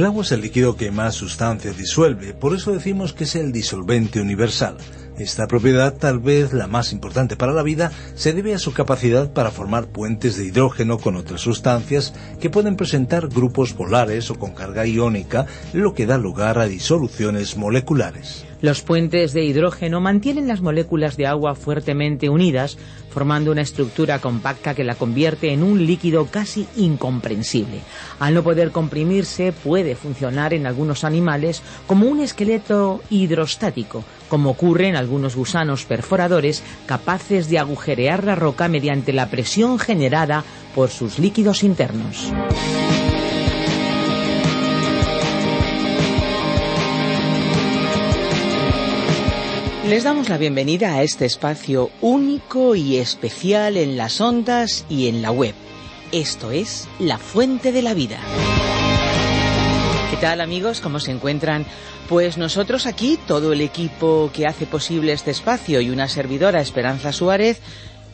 El agua es el líquido que más sustancias disuelve, por eso decimos que es el disolvente universal. Esta propiedad, tal vez la más importante para la vida, se debe a su capacidad para formar puentes de hidrógeno con otras sustancias que pueden presentar grupos polares o con carga iónica, lo que da lugar a disoluciones moleculares. Los puentes de hidrógeno mantienen las moléculas de agua fuertemente unidas, formando una estructura compacta que la convierte en un líquido casi incomprensible. Al no poder comprimirse, puede funcionar en algunos animales como un esqueleto hidrostático, como ocurre en algunos gusanos perforadores capaces de agujerear la roca mediante la presión generada por sus líquidos internos. Les damos la bienvenida a este espacio único y especial en las ondas y en la web. Esto es La Fuente de la Vida. ¿Qué tal amigos? ¿Cómo se encuentran? Pues nosotros aquí, todo el equipo que hace posible este espacio y una servidora, Esperanza Suárez,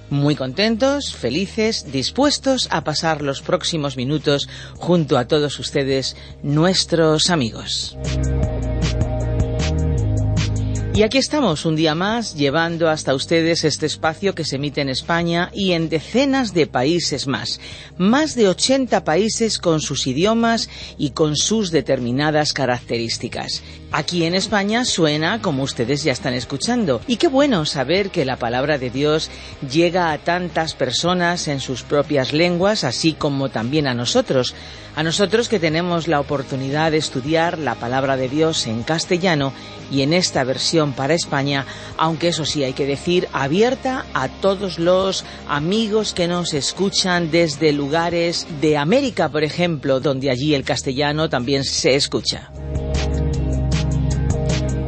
muy contentos, felices, dispuestos a pasar los próximos minutos junto a todos ustedes, nuestros amigos. Y aquí estamos un día más llevando hasta ustedes este espacio que se emite en España y en decenas de países más. Más de 80 países con sus idiomas y con sus determinadas características. Aquí en España suena como ustedes ya están escuchando. Y qué bueno saber que la palabra de Dios llega a tantas personas en sus propias lenguas, así como también a nosotros. A nosotros que tenemos la oportunidad de estudiar la palabra de Dios en castellano y en esta versión para España, aunque eso sí hay que decir, abierta a todos los amigos que nos escuchan desde lugares de América, por ejemplo, donde allí el castellano también se escucha.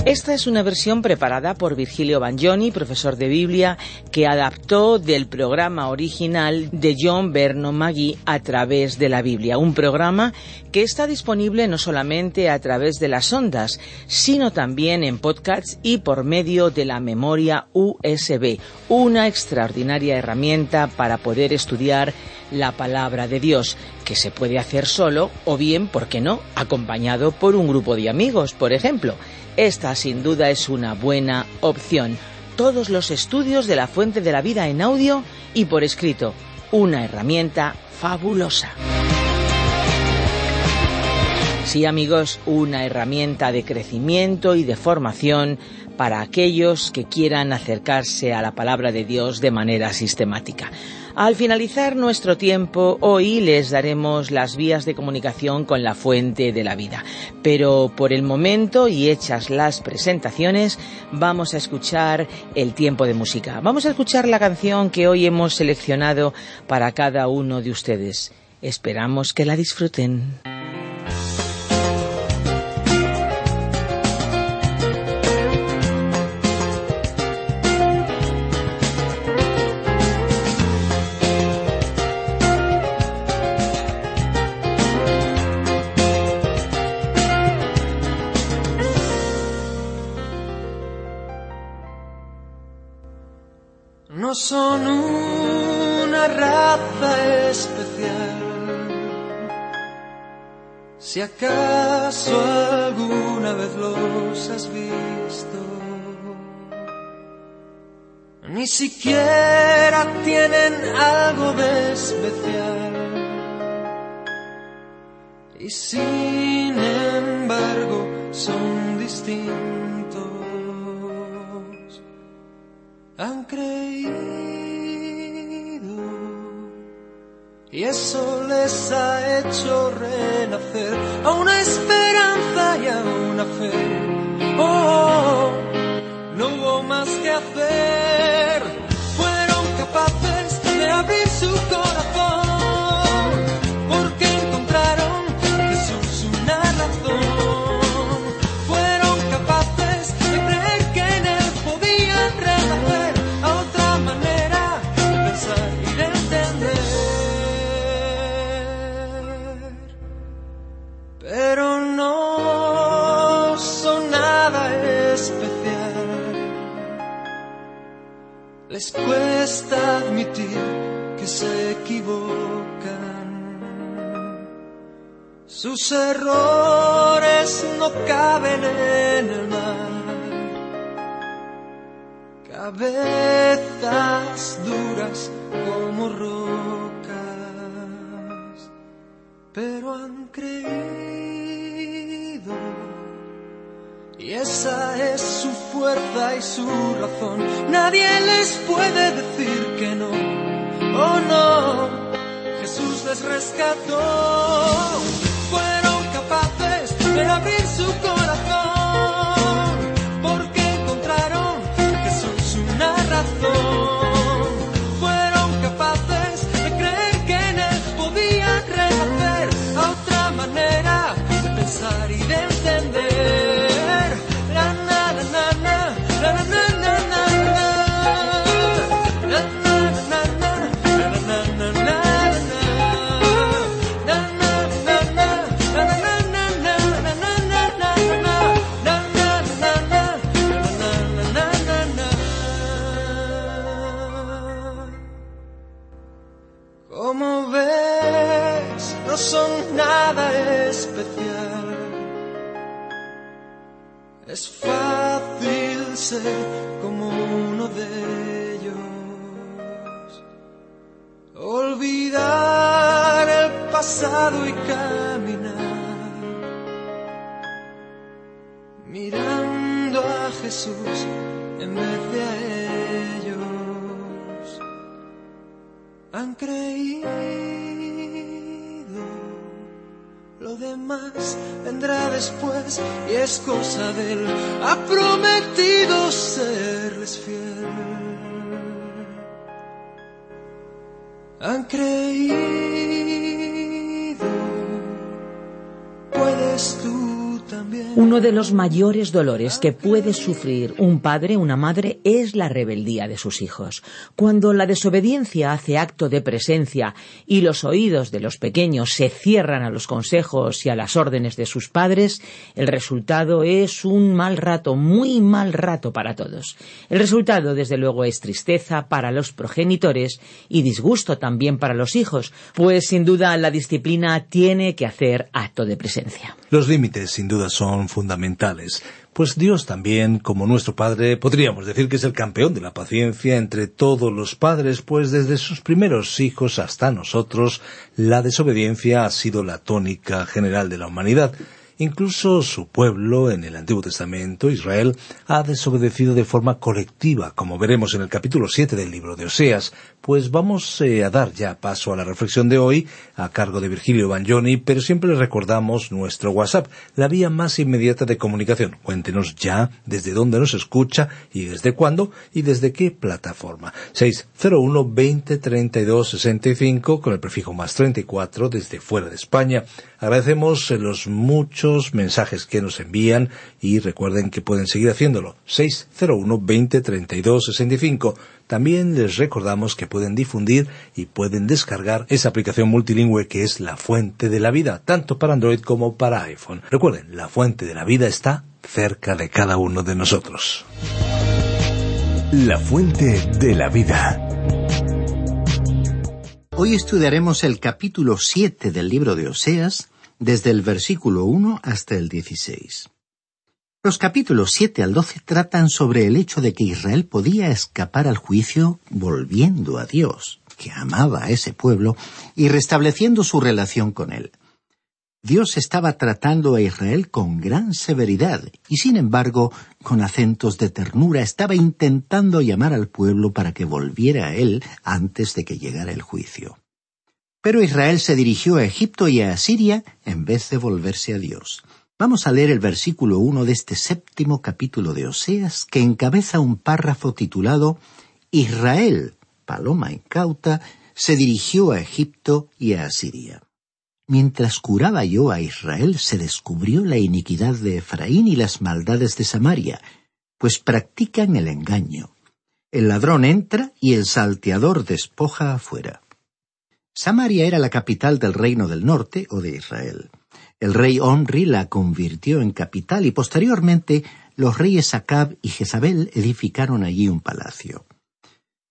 Esta es una versión preparada por Virgilio Bagnoni, profesor de Biblia, que adaptó del programa original de John Berno Magui a través de la Biblia. Un programa que está disponible no solamente a través de las ondas, sino también en podcasts y por medio de la memoria USB. Una extraordinaria herramienta para poder estudiar la palabra de Dios, que se puede hacer solo o bien, ¿por qué no?, acompañado por un grupo de amigos, por ejemplo. Esta sin duda es una buena opción. Todos los estudios de la fuente de la vida en audio y por escrito. Una herramienta fabulosa. Sí amigos, una herramienta de crecimiento y de formación para aquellos que quieran acercarse a la palabra de Dios de manera sistemática. Al finalizar nuestro tiempo, hoy les daremos las vías de comunicación con la fuente de la vida. Pero por el momento y hechas las presentaciones, vamos a escuchar el tiempo de música. Vamos a escuchar la canción que hoy hemos seleccionado para cada uno de ustedes. Esperamos que la disfruten. Si acaso alguna vez los has visto, ni siquiera tienen algo de especial. Y sin embargo son distintos. Han creído. Y eso les ha hecho a una esperanza y a una fe. Oh, no hubo más que hacer, Les cuesta admitir que se equivocan. Sus errores no caben en el mar. Cabezas duras como rocas, pero han creído. Y esa es su fuerza y su razón. Nadie les puede decir que no. Oh no, Jesús les rescató. Fueron capaces de abrir su corazón. Han Uno de los mayores dolores que puede sufrir un padre una madre es la rebeldía de sus hijos. Cuando la desobediencia hace acto de presencia y los oídos de los pequeños se cierran a los consejos y a las órdenes de sus padres, el resultado es un mal rato, muy mal rato para todos. El resultado, desde luego, es tristeza para los progenitores y disgusto también para los hijos, pues sin duda la disciplina tiene que hacer acto de presencia. Los límites, sin duda, son fundamentales, pues Dios también, como nuestro Padre, podríamos decir que es el campeón de la paciencia entre todos los padres, pues desde sus primeros hijos hasta nosotros, la desobediencia ha sido la tónica general de la humanidad. Incluso su pueblo, en el Antiguo Testamento, Israel, ha desobedecido de forma colectiva, como veremos en el capítulo 7 del libro de Oseas, pues vamos eh, a dar ya paso a la reflexión de hoy, a cargo de Virgilio Bagnoni, pero siempre recordamos nuestro WhatsApp, la vía más inmediata de comunicación. Cuéntenos ya desde dónde nos escucha y desde cuándo y desde qué plataforma. 601 20 32 65 con el prefijo más 34 desde fuera de España. Agradecemos los muchos mensajes que nos envían y recuerden que pueden seguir haciéndolo. 601 20 32 65. También les recordamos que pueden difundir y pueden descargar esa aplicación multilingüe que es la fuente de la vida, tanto para Android como para iPhone. Recuerden, la fuente de la vida está cerca de cada uno de nosotros. La fuente de la vida. Hoy estudiaremos el capítulo 7 del libro de Oseas, desde el versículo 1 hasta el 16. Los capítulos 7 al 12 tratan sobre el hecho de que Israel podía escapar al juicio volviendo a Dios, que amaba a ese pueblo, y restableciendo su relación con él. Dios estaba tratando a Israel con gran severidad, y sin embargo, con acentos de ternura, estaba intentando llamar al pueblo para que volviera a él antes de que llegara el juicio. Pero Israel se dirigió a Egipto y a Asiria en vez de volverse a Dios. Vamos a leer el versículo 1 de este séptimo capítulo de Oseas, que encabeza un párrafo titulado Israel, paloma incauta, se dirigió a Egipto y a Asiria. Mientras curaba yo a Israel, se descubrió la iniquidad de Efraín y las maldades de Samaria, pues practican el engaño. El ladrón entra y el salteador despoja afuera. Samaria era la capital del reino del norte o de Israel. El rey Omri la convirtió en capital y posteriormente los reyes Acab y Jezabel edificaron allí un palacio.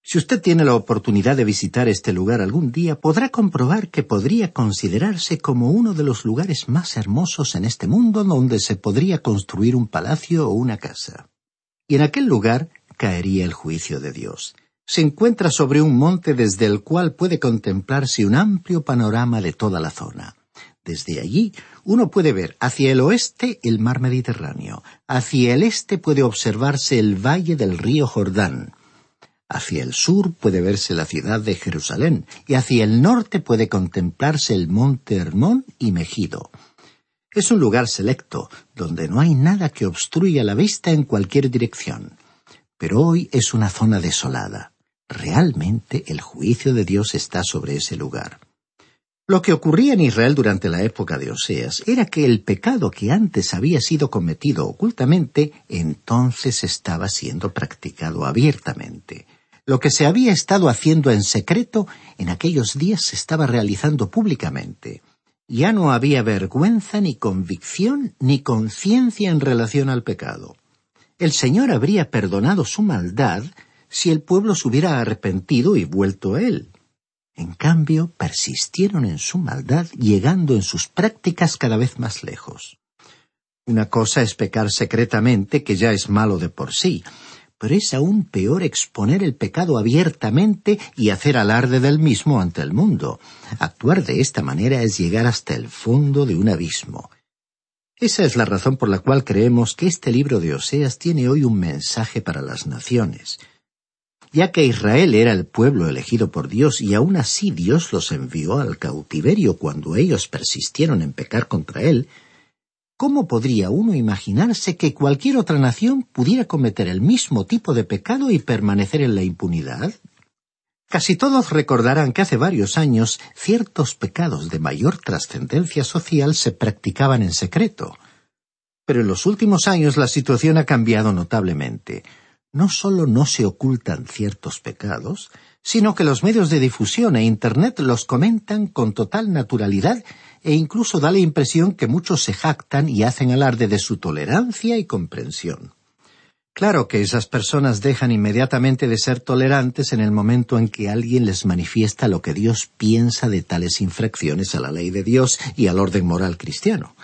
Si usted tiene la oportunidad de visitar este lugar algún día, podrá comprobar que podría considerarse como uno de los lugares más hermosos en este mundo donde se podría construir un palacio o una casa. Y en aquel lugar caería el juicio de Dios. Se encuentra sobre un monte desde el cual puede contemplarse un amplio panorama de toda la zona. Desde allí uno puede ver hacia el oeste el mar Mediterráneo, hacia el este puede observarse el valle del río Jordán, Hacia el sur puede verse la ciudad de Jerusalén y hacia el norte puede contemplarse el monte Hermón y Megido. Es un lugar selecto, donde no hay nada que obstruya la vista en cualquier dirección. Pero hoy es una zona desolada. Realmente el juicio de Dios está sobre ese lugar. Lo que ocurría en Israel durante la época de Oseas era que el pecado que antes había sido cometido ocultamente, entonces estaba siendo practicado abiertamente. Lo que se había estado haciendo en secreto en aquellos días se estaba realizando públicamente. Ya no había vergüenza ni convicción ni conciencia en relación al pecado. El Señor habría perdonado su maldad si el pueblo se hubiera arrepentido y vuelto a él. En cambio, persistieron en su maldad, llegando en sus prácticas cada vez más lejos. Una cosa es pecar secretamente, que ya es malo de por sí, pero es aún peor exponer el pecado abiertamente y hacer alarde del mismo ante el mundo. Actuar de esta manera es llegar hasta el fondo de un abismo. Esa es la razón por la cual creemos que este libro de Oseas tiene hoy un mensaje para las naciones. Ya que Israel era el pueblo elegido por Dios y aun así Dios los envió al cautiverio cuando ellos persistieron en pecar contra él, ¿Cómo podría uno imaginarse que cualquier otra nación pudiera cometer el mismo tipo de pecado y permanecer en la impunidad? Casi todos recordarán que hace varios años ciertos pecados de mayor trascendencia social se practicaban en secreto. Pero en los últimos años la situación ha cambiado notablemente. No solo no se ocultan ciertos pecados, sino que los medios de difusión e Internet los comentan con total naturalidad e incluso da la impresión que muchos se jactan y hacen alarde de su tolerancia y comprensión. Claro que esas personas dejan inmediatamente de ser tolerantes en el momento en que alguien les manifiesta lo que Dios piensa de tales infracciones a la ley de Dios y al orden moral cristiano.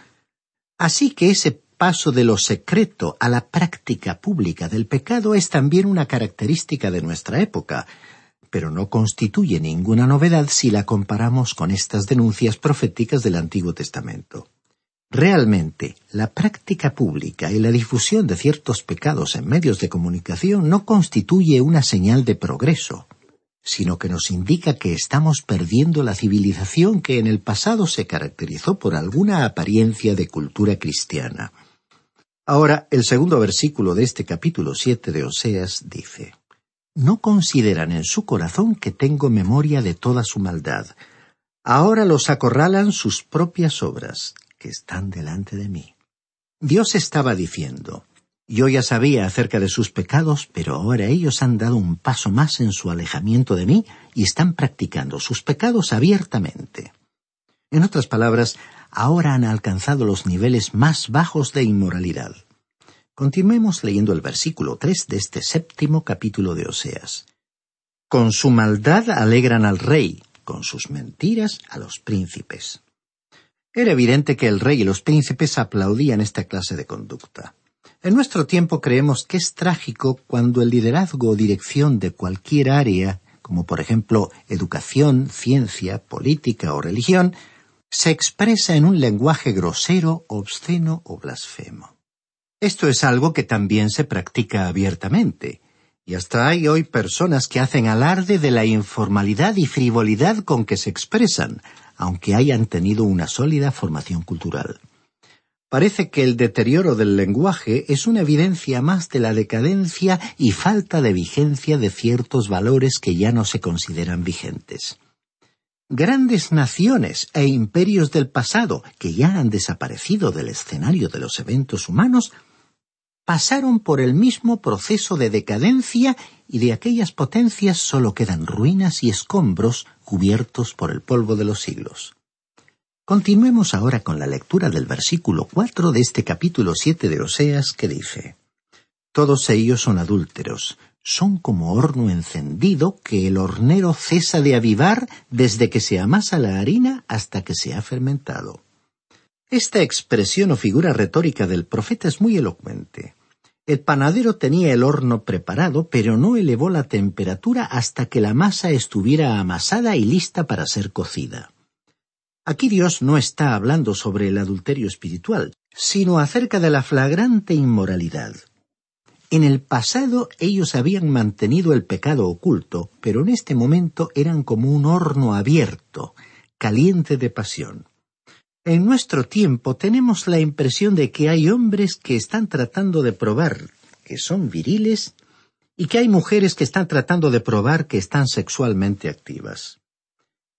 Así que ese paso de lo secreto a la práctica pública del pecado es también una característica de nuestra época, pero no constituye ninguna novedad si la comparamos con estas denuncias proféticas del Antiguo Testamento. Realmente, la práctica pública y la difusión de ciertos pecados en medios de comunicación no constituye una señal de progreso, sino que nos indica que estamos perdiendo la civilización que en el pasado se caracterizó por alguna apariencia de cultura cristiana. Ahora, el segundo versículo de este capítulo siete de Oseas dice no consideran en su corazón que tengo memoria de toda su maldad. Ahora los acorralan sus propias obras, que están delante de mí. Dios estaba diciendo, yo ya sabía acerca de sus pecados, pero ahora ellos han dado un paso más en su alejamiento de mí y están practicando sus pecados abiertamente. En otras palabras, ahora han alcanzado los niveles más bajos de inmoralidad. Continuemos leyendo el versículo tres de este séptimo capítulo de Oseas. Con su maldad alegran al rey, con sus mentiras a los príncipes. Era evidente que el rey y los príncipes aplaudían esta clase de conducta. En nuestro tiempo creemos que es trágico cuando el liderazgo o dirección de cualquier área, como por ejemplo educación, ciencia, política o religión, se expresa en un lenguaje grosero, obsceno o blasfemo. Esto es algo que también se practica abiertamente, y hasta hay hoy personas que hacen alarde de la informalidad y frivolidad con que se expresan, aunque hayan tenido una sólida formación cultural. Parece que el deterioro del lenguaje es una evidencia más de la decadencia y falta de vigencia de ciertos valores que ya no se consideran vigentes. Grandes naciones e imperios del pasado, que ya han desaparecido del escenario de los eventos humanos, pasaron por el mismo proceso de decadencia y de aquellas potencias solo quedan ruinas y escombros cubiertos por el polvo de los siglos. Continuemos ahora con la lectura del versículo cuatro de este capítulo siete de Oseas que dice Todos ellos son adúlteros, son como horno encendido que el hornero cesa de avivar desde que se amasa la harina hasta que se ha fermentado. Esta expresión o figura retórica del profeta es muy elocuente. El panadero tenía el horno preparado, pero no elevó la temperatura hasta que la masa estuviera amasada y lista para ser cocida. Aquí Dios no está hablando sobre el adulterio espiritual, sino acerca de la flagrante inmoralidad. En el pasado ellos habían mantenido el pecado oculto, pero en este momento eran como un horno abierto, caliente de pasión. En nuestro tiempo tenemos la impresión de que hay hombres que están tratando de probar que son viriles y que hay mujeres que están tratando de probar que están sexualmente activas.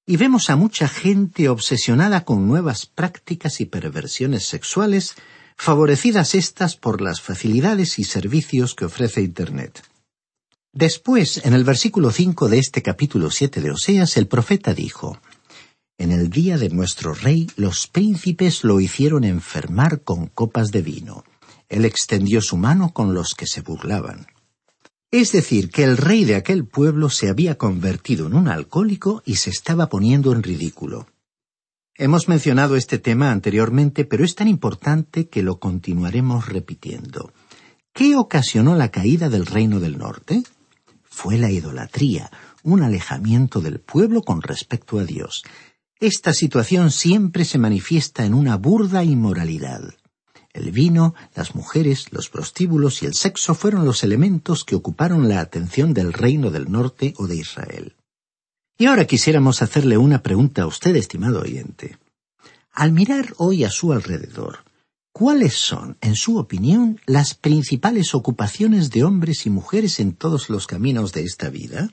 Y vemos a mucha gente obsesionada con nuevas prácticas y perversiones sexuales, favorecidas estas por las facilidades y servicios que ofrece Internet. Después, en el versículo cinco de este capítulo siete de Oseas, el profeta dijo En el día de nuestro rey los príncipes lo hicieron enfermar con copas de vino. Él extendió su mano con los que se burlaban. Es decir, que el rey de aquel pueblo se había convertido en un alcohólico y se estaba poniendo en ridículo. Hemos mencionado este tema anteriormente, pero es tan importante que lo continuaremos repitiendo. ¿Qué ocasionó la caída del reino del norte? Fue la idolatría, un alejamiento del pueblo con respecto a Dios. Esta situación siempre se manifiesta en una burda inmoralidad. El vino, las mujeres, los prostíbulos y el sexo fueron los elementos que ocuparon la atención del reino del norte o de Israel. Y ahora quisiéramos hacerle una pregunta a usted, estimado oyente. Al mirar hoy a su alrededor, ¿cuáles son, en su opinión, las principales ocupaciones de hombres y mujeres en todos los caminos de esta vida?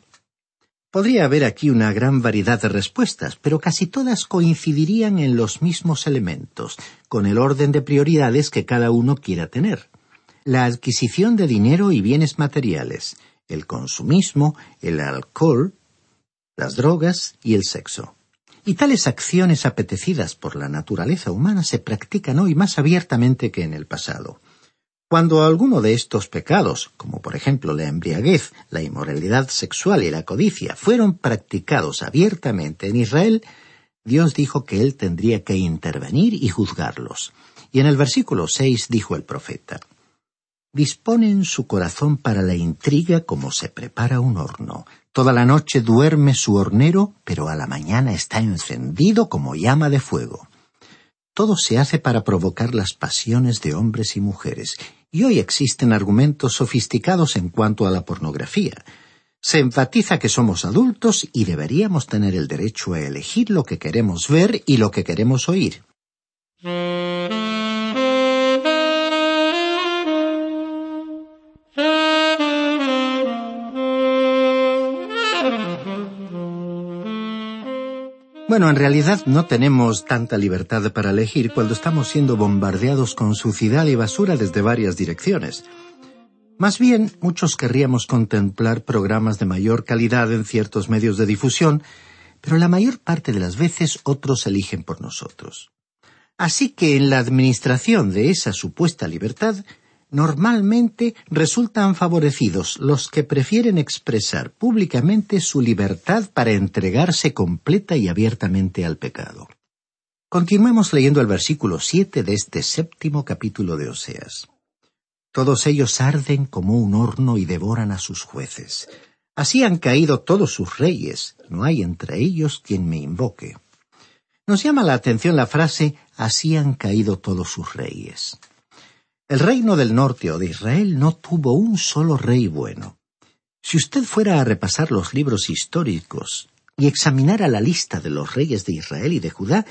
Podría haber aquí una gran variedad de respuestas, pero casi todas coincidirían en los mismos elementos, con el orden de prioridades que cada uno quiera tener. La adquisición de dinero y bienes materiales, el consumismo, el alcohol, las drogas y el sexo. Y tales acciones apetecidas por la naturaleza humana se practican hoy más abiertamente que en el pasado. Cuando alguno de estos pecados, como por ejemplo la embriaguez, la inmoralidad sexual y la codicia, fueron practicados abiertamente en Israel, Dios dijo que él tendría que intervenir y juzgarlos. Y en el versículo seis dijo el profeta Disponen su corazón para la intriga como se prepara un horno. Toda la noche duerme su hornero, pero a la mañana está encendido como llama de fuego. Todo se hace para provocar las pasiones de hombres y mujeres, y hoy existen argumentos sofisticados en cuanto a la pornografía. Se enfatiza que somos adultos y deberíamos tener el derecho a elegir lo que queremos ver y lo que queremos oír. Bueno, en realidad no tenemos tanta libertad para elegir cuando estamos siendo bombardeados con suciedad y basura desde varias direcciones. Más bien, muchos querríamos contemplar programas de mayor calidad en ciertos medios de difusión, pero la mayor parte de las veces otros eligen por nosotros. Así que en la administración de esa supuesta libertad, normalmente resultan favorecidos los que prefieren expresar públicamente su libertad para entregarse completa y abiertamente al pecado. Continuemos leyendo el versículo siete de este séptimo capítulo de Oseas. Todos ellos arden como un horno y devoran a sus jueces. Así han caído todos sus reyes, no hay entre ellos quien me invoque. Nos llama la atención la frase así han caído todos sus reyes. El reino del norte o de Israel no tuvo un solo rey bueno. Si usted fuera a repasar los libros históricos y examinara la lista de los reyes de Israel y de Judá,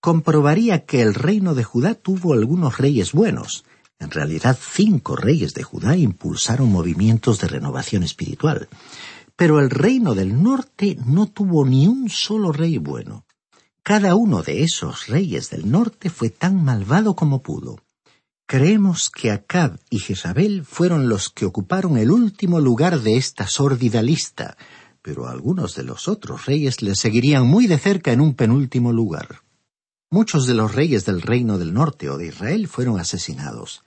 comprobaría que el reino de Judá tuvo algunos reyes buenos. En realidad, cinco reyes de Judá impulsaron movimientos de renovación espiritual. Pero el reino del norte no tuvo ni un solo rey bueno. Cada uno de esos reyes del norte fue tan malvado como pudo. Creemos que Acab y Jezabel fueron los que ocuparon el último lugar de esta sórdida lista, pero algunos de los otros reyes le seguirían muy de cerca en un penúltimo lugar. Muchos de los reyes del reino del norte o de Israel fueron asesinados.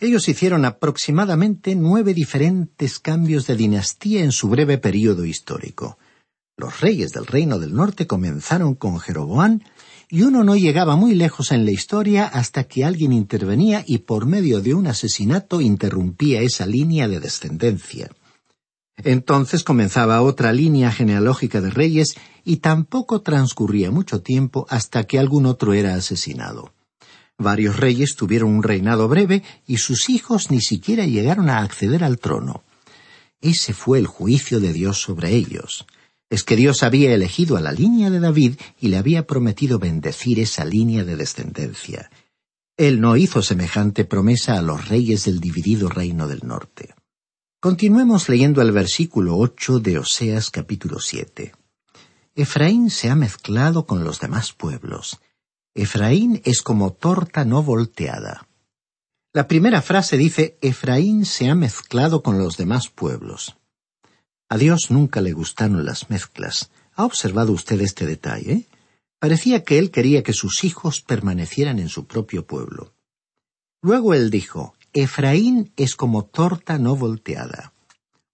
Ellos hicieron aproximadamente nueve diferentes cambios de dinastía en su breve período histórico. Los reyes del reino del norte comenzaron con Jeroboán y uno no llegaba muy lejos en la historia hasta que alguien intervenía y por medio de un asesinato interrumpía esa línea de descendencia. Entonces comenzaba otra línea genealógica de reyes y tampoco transcurría mucho tiempo hasta que algún otro era asesinado. Varios reyes tuvieron un reinado breve y sus hijos ni siquiera llegaron a acceder al trono. Ese fue el juicio de Dios sobre ellos. Es que Dios había elegido a la línea de David y le había prometido bendecir esa línea de descendencia. Él no hizo semejante promesa a los reyes del dividido reino del norte. Continuemos leyendo el versículo ocho de Oseas capítulo siete. Efraín se ha mezclado con los demás pueblos. Efraín es como torta no volteada. La primera frase dice Efraín se ha mezclado con los demás pueblos. A Dios nunca le gustaron las mezclas. ¿Ha observado usted este detalle? Parecía que él quería que sus hijos permanecieran en su propio pueblo. Luego él dijo, Efraín es como torta no volteada.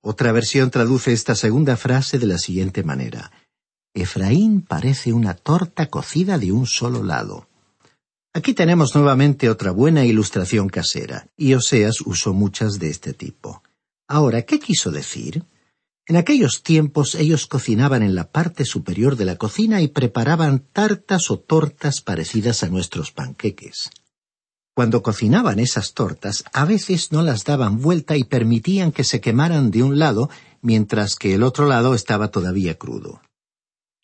Otra versión traduce esta segunda frase de la siguiente manera. Efraín parece una torta cocida de un solo lado. Aquí tenemos nuevamente otra buena ilustración casera, y Oseas usó muchas de este tipo. Ahora, ¿qué quiso decir? En aquellos tiempos ellos cocinaban en la parte superior de la cocina y preparaban tartas o tortas parecidas a nuestros panqueques. Cuando cocinaban esas tortas, a veces no las daban vuelta y permitían que se quemaran de un lado, mientras que el otro lado estaba todavía crudo.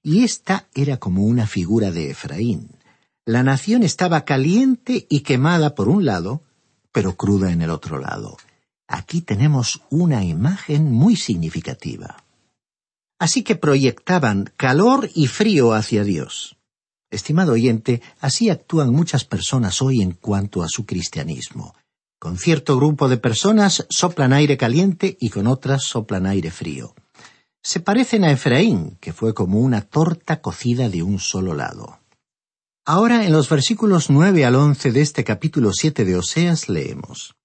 Y esta era como una figura de Efraín. La nación estaba caliente y quemada por un lado, pero cruda en el otro lado. Aquí tenemos una imagen muy significativa. Así que proyectaban calor y frío hacia Dios. Estimado oyente, así actúan muchas personas hoy en cuanto a su cristianismo. Con cierto grupo de personas soplan aire caliente y con otras soplan aire frío. Se parecen a Efraín, que fue como una torta cocida de un solo lado. Ahora en los versículos nueve al once de este capítulo siete de Oseas leemos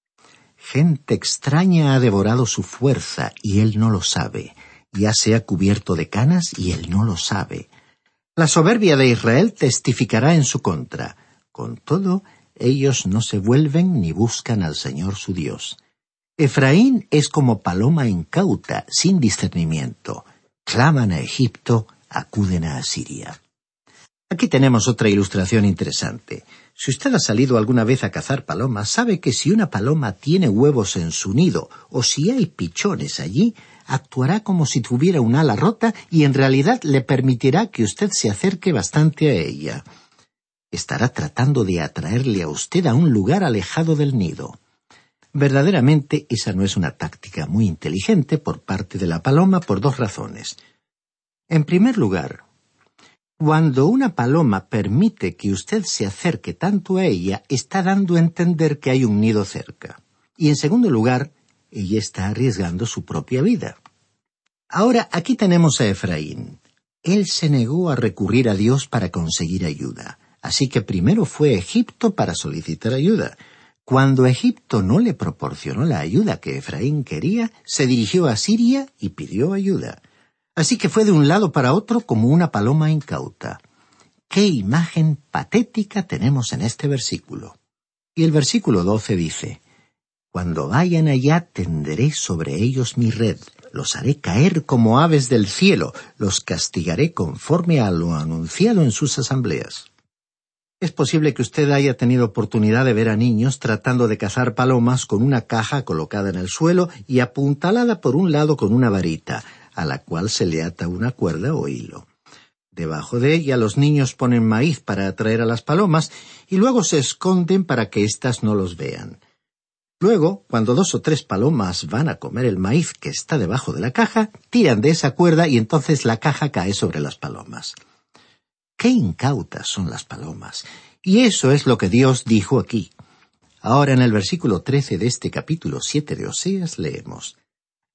Gente extraña ha devorado su fuerza y él no lo sabe, ya se ha cubierto de canas y él no lo sabe la soberbia de Israel testificará en su contra. Con todo, ellos no se vuelven ni buscan al Señor su Dios. Efraín es como paloma incauta, sin discernimiento. Claman a Egipto, acuden a Asiria. Aquí tenemos otra ilustración interesante. Si usted ha salido alguna vez a cazar palomas, sabe que si una paloma tiene huevos en su nido o si hay pichones allí, actuará como si tuviera un ala rota y en realidad le permitirá que usted se acerque bastante a ella. Estará tratando de atraerle a usted a un lugar alejado del nido. Verdaderamente esa no es una táctica muy inteligente por parte de la paloma por dos razones. En primer lugar, cuando una paloma permite que usted se acerque tanto a ella, está dando a entender que hay un nido cerca. Y en segundo lugar, ella está arriesgando su propia vida. Ahora aquí tenemos a Efraín. Él se negó a recurrir a Dios para conseguir ayuda. Así que primero fue a Egipto para solicitar ayuda. Cuando Egipto no le proporcionó la ayuda que Efraín quería, se dirigió a Siria y pidió ayuda. Así que fue de un lado para otro como una paloma incauta. Qué imagen patética tenemos en este versículo. Y el versículo doce dice, cuando vayan allá tenderé sobre ellos mi red, los haré caer como aves del cielo, los castigaré conforme a lo anunciado en sus asambleas. Es posible que usted haya tenido oportunidad de ver a niños tratando de cazar palomas con una caja colocada en el suelo y apuntalada por un lado con una varita, a la cual se le ata una cuerda o hilo. Debajo de ella los niños ponen maíz para atraer a las palomas y luego se esconden para que éstas no los vean. Luego, cuando dos o tres palomas van a comer el maíz que está debajo de la caja, tiran de esa cuerda y entonces la caja cae sobre las palomas. Qué incautas son las palomas. Y eso es lo que Dios dijo aquí. Ahora en el versículo trece de este capítulo siete de Oseas leemos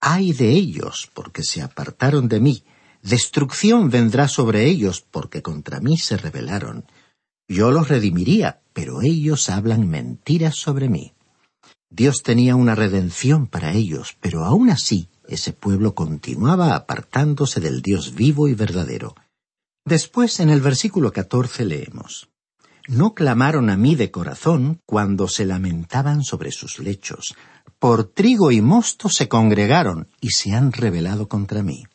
Ay de ellos, porque se apartaron de mí. Destrucción vendrá sobre ellos, porque contra mí se rebelaron. Yo los redimiría, pero ellos hablan mentiras sobre mí. Dios tenía una redención para ellos, pero aún así ese pueblo continuaba apartándose del Dios vivo y verdadero. Después, en el versículo catorce leemos No clamaron a mí de corazón cuando se lamentaban sobre sus lechos. Por trigo y mosto se congregaron y se han rebelado contra mí.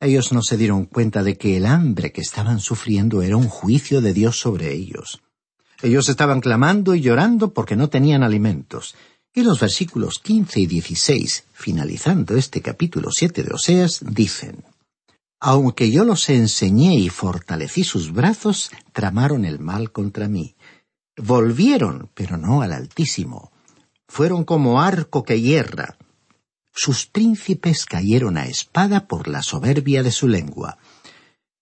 Ellos no se dieron cuenta de que el hambre que estaban sufriendo era un juicio de Dios sobre ellos. Ellos estaban clamando y llorando porque no tenían alimentos. Y los versículos quince y dieciséis, finalizando este capítulo siete de Oseas, dicen Aunque yo los enseñé y fortalecí sus brazos, tramaron el mal contra mí. Volvieron, pero no al Altísimo. Fueron como arco que hierra. Sus príncipes cayeron a espada por la soberbia de su lengua.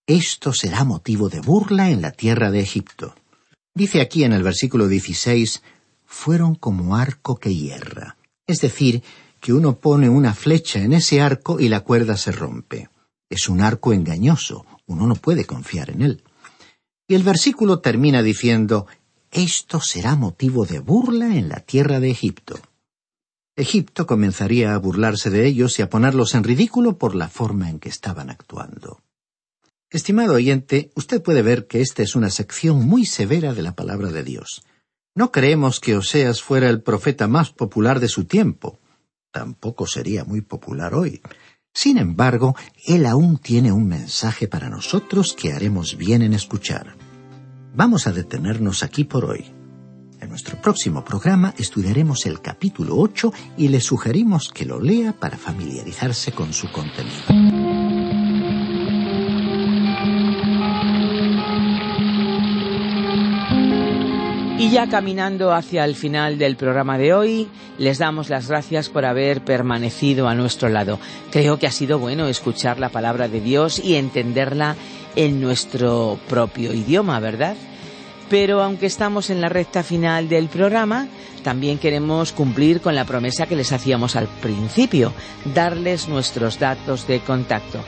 Esto será motivo de burla en la tierra de Egipto. Dice aquí en el versículo 16, fueron como arco que hierra. Es decir, que uno pone una flecha en ese arco y la cuerda se rompe. Es un arco engañoso, uno no puede confiar en él. Y el versículo termina diciendo, esto será motivo de burla en la tierra de Egipto. Egipto comenzaría a burlarse de ellos y a ponerlos en ridículo por la forma en que estaban actuando. Estimado oyente, usted puede ver que esta es una sección muy severa de la palabra de Dios. No creemos que Oseas fuera el profeta más popular de su tiempo. Tampoco sería muy popular hoy. Sin embargo, él aún tiene un mensaje para nosotros que haremos bien en escuchar. Vamos a detenernos aquí por hoy. En nuestro próximo programa estudiaremos el capítulo 8 y le sugerimos que lo lea para familiarizarse con su contenido. Y ya caminando hacia el final del programa de hoy, les damos las gracias por haber permanecido a nuestro lado. Creo que ha sido bueno escuchar la palabra de Dios y entenderla en nuestro propio idioma, ¿verdad? Pero aunque estamos en la recta final del programa, también queremos cumplir con la promesa que les hacíamos al principio, darles nuestros datos de contacto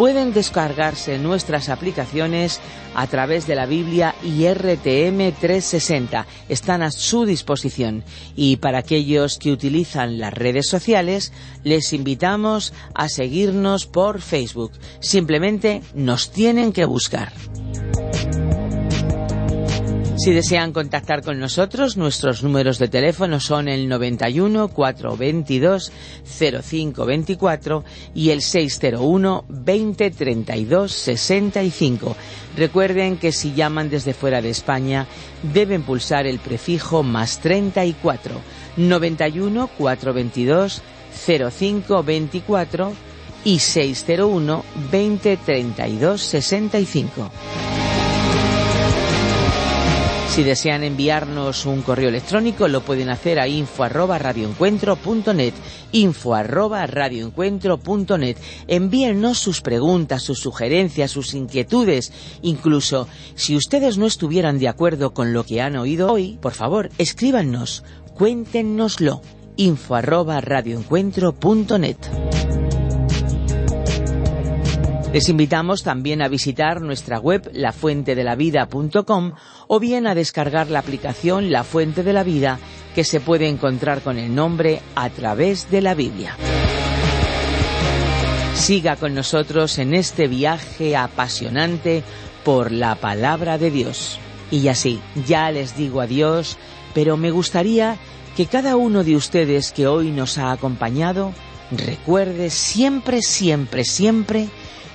pueden descargarse nuestras aplicaciones a través de la Biblia IRTM 360. Están a su disposición. Y para aquellos que utilizan las redes sociales, les invitamos a seguirnos por Facebook. Simplemente nos tienen que buscar. Si desean contactar con nosotros, nuestros números de teléfono son el 91 422 0524 y el 601 20 32 65. Recuerden que si llaman desde fuera de España, deben pulsar el prefijo más 34 91 422 0524 y 601 20 32 65. Si desean enviarnos un correo electrónico, lo pueden hacer a info arroba radioencuentro.net, info arroba radioencuentro.net. Envíennos sus preguntas, sus sugerencias, sus inquietudes. Incluso, si ustedes no estuvieran de acuerdo con lo que han oído hoy, por favor, escríbanos, cuéntenoslo, info arroba. Les invitamos también a visitar nuestra web lafuentedelavida.com o bien a descargar la aplicación La Fuente de la Vida que se puede encontrar con el nombre a través de la Biblia. Siga con nosotros en este viaje apasionante por la palabra de Dios. Y así, ya les digo adiós, pero me gustaría que cada uno de ustedes que hoy nos ha acompañado recuerde siempre, siempre, siempre